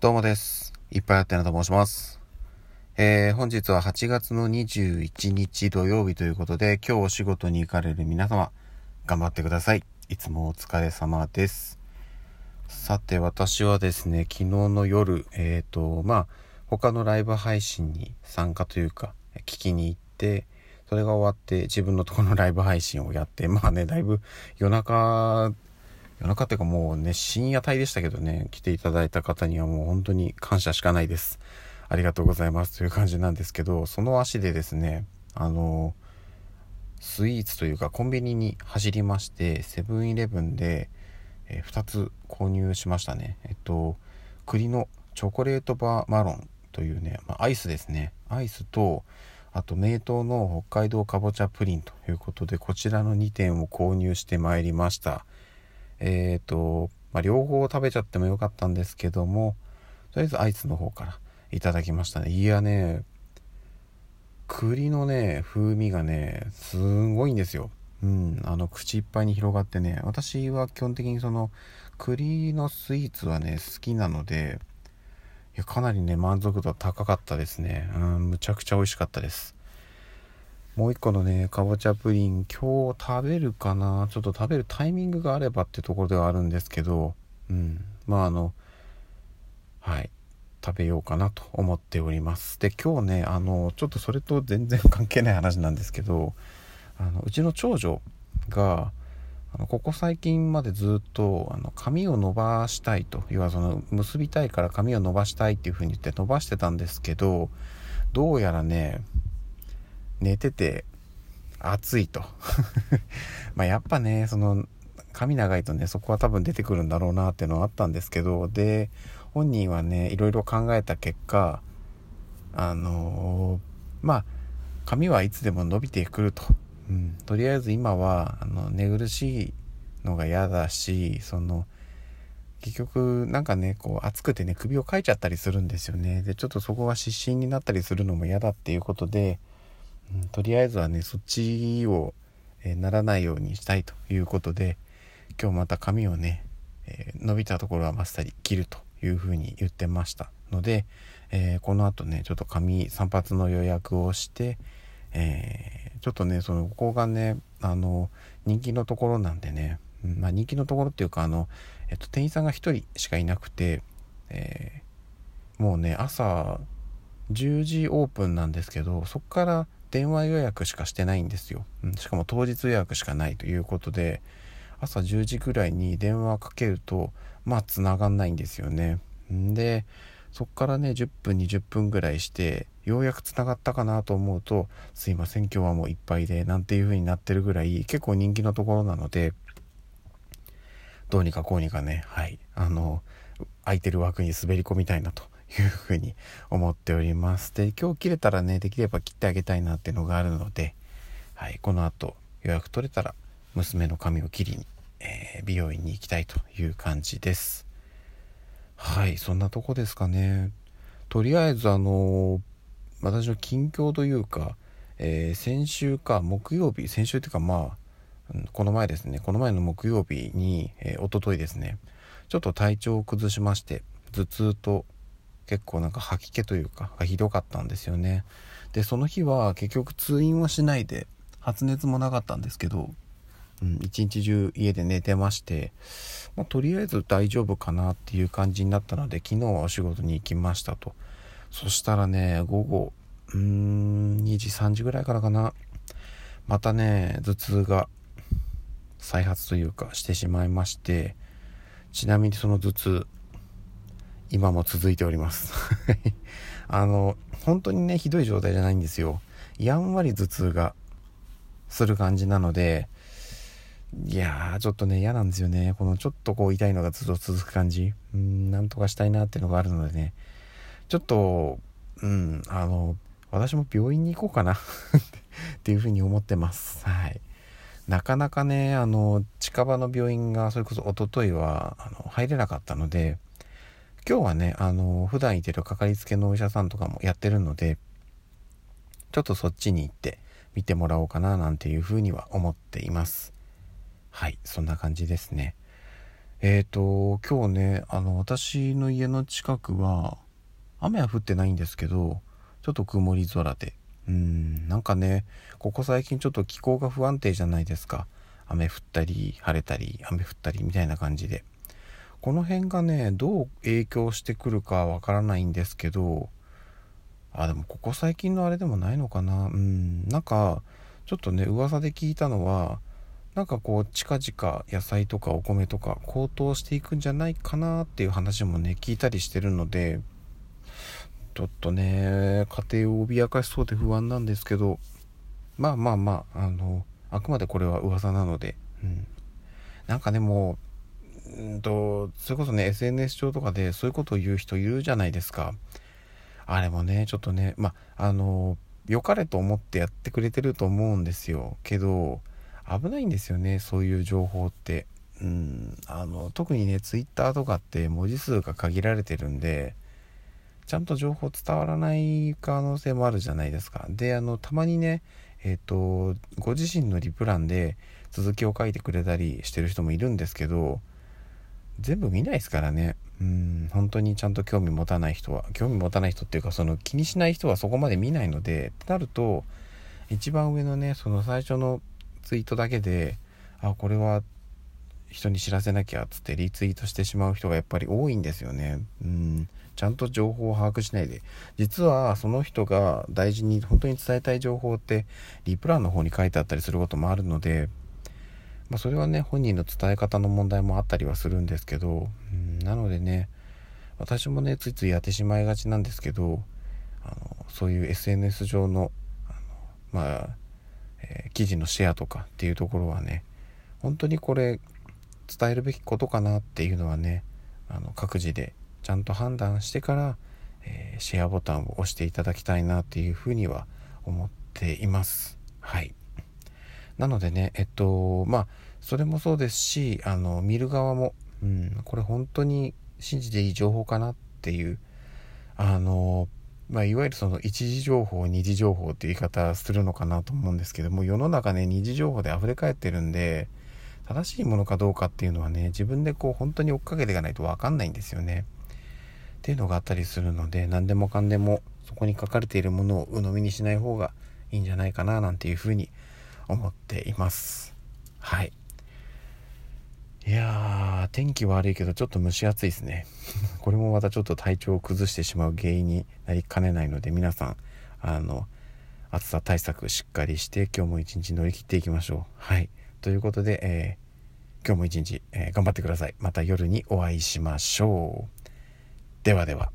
どうもです。いっぱいあってなと申します。えー、本日は8月の21日土曜日ということで、今日お仕事に行かれる皆様、頑張ってください。いつもお疲れ様です。さて、私はですね、昨日の夜、えーと、まあ、他のライブ配信に参加というか、聞きに行って、それが終わって自分のところのライブ配信をやって、まあね、だいぶ夜中夜中っていうかもうね、深夜帯でしたけどね、来ていただいた方にはもう本当に感謝しかないです。ありがとうございますという感じなんですけど、その足でですね、あの、スイーツというかコンビニに走りまして、セブンイレブンで、え2つ購入しましたね。えっと、栗のチョコレートバーマロンというね、まあ、アイスですね。アイスと、あと名東の北海道かぼちゃプリンということで、こちらの2点を購入してまいりました。えっ、と、まあ、両方食べちゃってもよかったんですけども、とりあえずアイスの方からいただきましたね。いやね、栗のね、風味がね、すごいんですよ。うん、あの、口いっぱいに広がってね、私は基本的にその、栗のスイーツはね、好きなので、いや、かなりね、満足度は高かったですね。うん、むちゃくちゃ美味しかったです。もう一個のね、かぼちゃプリン、今日食べるかな？ちょっと食べるタイミングがあればってところではあるんですけど、うん。まああの、はい。食べようかなと思っております。で、今日ね、あの、ちょっとそれと全然関係ない話なんですけど、あの、うちの長女が、あのここ最近までずっとあの髪を伸ばしたいと要はその結びたいから髪を伸ばしたいっていう風に言って伸ばしてたんですけどどうやらね寝てて暑いと。まやっぱねその髪長いとねそこは多分出てくるんだろうなっていうのはあったんですけどで本人はねいろいろ考えた結果あのーまあ髪はいつでも伸びてくると、うん、とりあえず今はあの寝苦しいのが嫌だしその結局なんかねこう暑くてね首をかいちゃったりするんですよね。でちょっとそこが湿疹になったりするのも嫌だっていうことでとりあえずはねそっちを、えならないようにしたいということで今日また髪をね、え伸びたところはまっさり切るというふうに言ってましたので、えーこの後ねちょっと髪散髪の予約をして、えーちょっとねそのここがねあの人気のところなんでね、まあ、人気のところっていうかあの、えっと、店員さんが1人しかいなくて、えーもうね朝10時オープンなんですけどそこから電話予約しかしてないんですよ、うん。しかも当日予約しかないということで朝10時ぐらいに電話かけるとまあ繋がんないんですよね。でそこからね10分20分ぐらいしてようやく繋がったかなと思うとすいません今日はもういっぱいでなんていう風になってるぐらい結構人気のところなのでどうにかこうにかねはい。あの空いてる枠に滑り込みたいなというふうに思っております。で今日切れたらねできれば切ってあげたいなっていうのがあるので、はい、この後予約取れたら娘の髪を切りに、えー美容院に行きたいという感じです。はいそんなとこですかね。とりあえずあの私の近況というか、えー先週か木曜日先週っていうかまあうんこの前ですね。この前の木曜日に、えー、一昨日ですね。ちょっと体調を崩しまして頭痛と結構なんか吐き気というかがひどかったんですよね。でその日は結局通院はしないで発熱もなかったんですけど、うん、一日中家で寝てまして、まあ、とりあえず大丈夫かなっていう感じになったので昨日はお仕事に行きましたと。そしたらね午後うーん2時3時ぐらいからかな。またね頭痛が再発というかしてしまいましてちなみにその頭痛今も続いております。あの本当にねひどい状態じゃないんですよ。やんわり頭痛がする感じなのでいやーちょっとね嫌なんですよね。このちょっとこう痛いのがずっと続く感じ。うんなんとかしたいなっていうのがあるのでね。ちょっとうんあの私も病院に行こうかな。っていうふうに思ってます。はい。なかなかねあの近場の病院がそれこそ一昨日はあの入れなかったので今日はねあの普段いてるかかりつけのお医者さんとかもやってるのでちょっとそっちに行って見てもらおうかななんていうふうには思っていますはいそんな感じですねえっ、ー、と、今日ね、あの、私の家の近くは、雨は降ってないんですけど、ちょっと曇り空で。うん、なんかね、ここ最近ちょっと気候が不安定じゃないですか。雨降ったり、晴れたり、雨降ったりみたいな感じで。この辺がね、どう影響してくるかわからないんですけど、あ、でもここ最近のあれでもないのかな？うん、なんか、ちょっとね、噂で聞いたのは、なんかこう近々野菜とかお米とか高騰していくんじゃないかなっていう話もね聞いたりしてるのでちょっとね家庭を脅かしそうで不安なんですけどまあまあまああのあくまでこれは噂なので、うん、なんかでもうんとそれこそね SNS 上とかでそういうことを言う人いるじゃないですか。あれもねちょっとねまああの良かれと思ってやってくれてると思うんですよ。けど危ないんですよねそういう情報って。うんあの特にね twitter とかって文字数が限られてるんでちゃんと情報伝わらない可能性もあるじゃないですか。であのたまにねえっ、ー、とご自身のリプランで続きを書いてくれたりしてる人もいるんですけど全部見ないですからね。うん本当にちゃんと興味持たない人は。興味持たない人っていうかその気にしない人はそこまで見ないのでってなると一番上のねその最初のツイートだけであこれは人に知らせなきゃっつってリツイートしてしまう人がやっぱり多いんですよね。うんちゃんと情報を把握しないで。実はその人が大事に本当に伝えたい情報ってリプランの方に書いてあったりすることもあるのでまあ、それはね本人の伝え方の問題もあったりはするんですけどうんなのでね私もねついついやってしまいがちなんですけどあのそういう SNS 上のあのまあえー、記事のシェアとかっていうところはね本当にこれ伝えるべきことかなっていうのはねあの各自でちゃんと判断してから、えー、シェアボタンを押していただきたいなっていうふうには思っています。はい。なのでねえっとまあそれもそうですしあの見る側も、うん、これ本当に信じていい情報かなっていうあのまあ、いわゆるその一次情報二次情報っていう言い方するのかなと思うんですけども世の中ね二次情報で溢れ返ってるんで正しいものかどうかっていうのはね自分でこう本当に追っかけていかないと分かんないんですよね。っていうのがあったりするので何でもかんでもそこに書かれているものを鵜呑みにしない方がいいんじゃないかななんていうふうに思っています。はい。いやー、天気悪いけどちょっと蒸し暑いですね。これもまたちょっと体調を崩してしまう原因になりかねないので、皆さん、あの、暑さ対策しっかりして今日も一日乗り切っていきましょう。はい。ということで、えー、今日も一日、えー、頑張ってください。また夜にお会いしましょう。ではでは。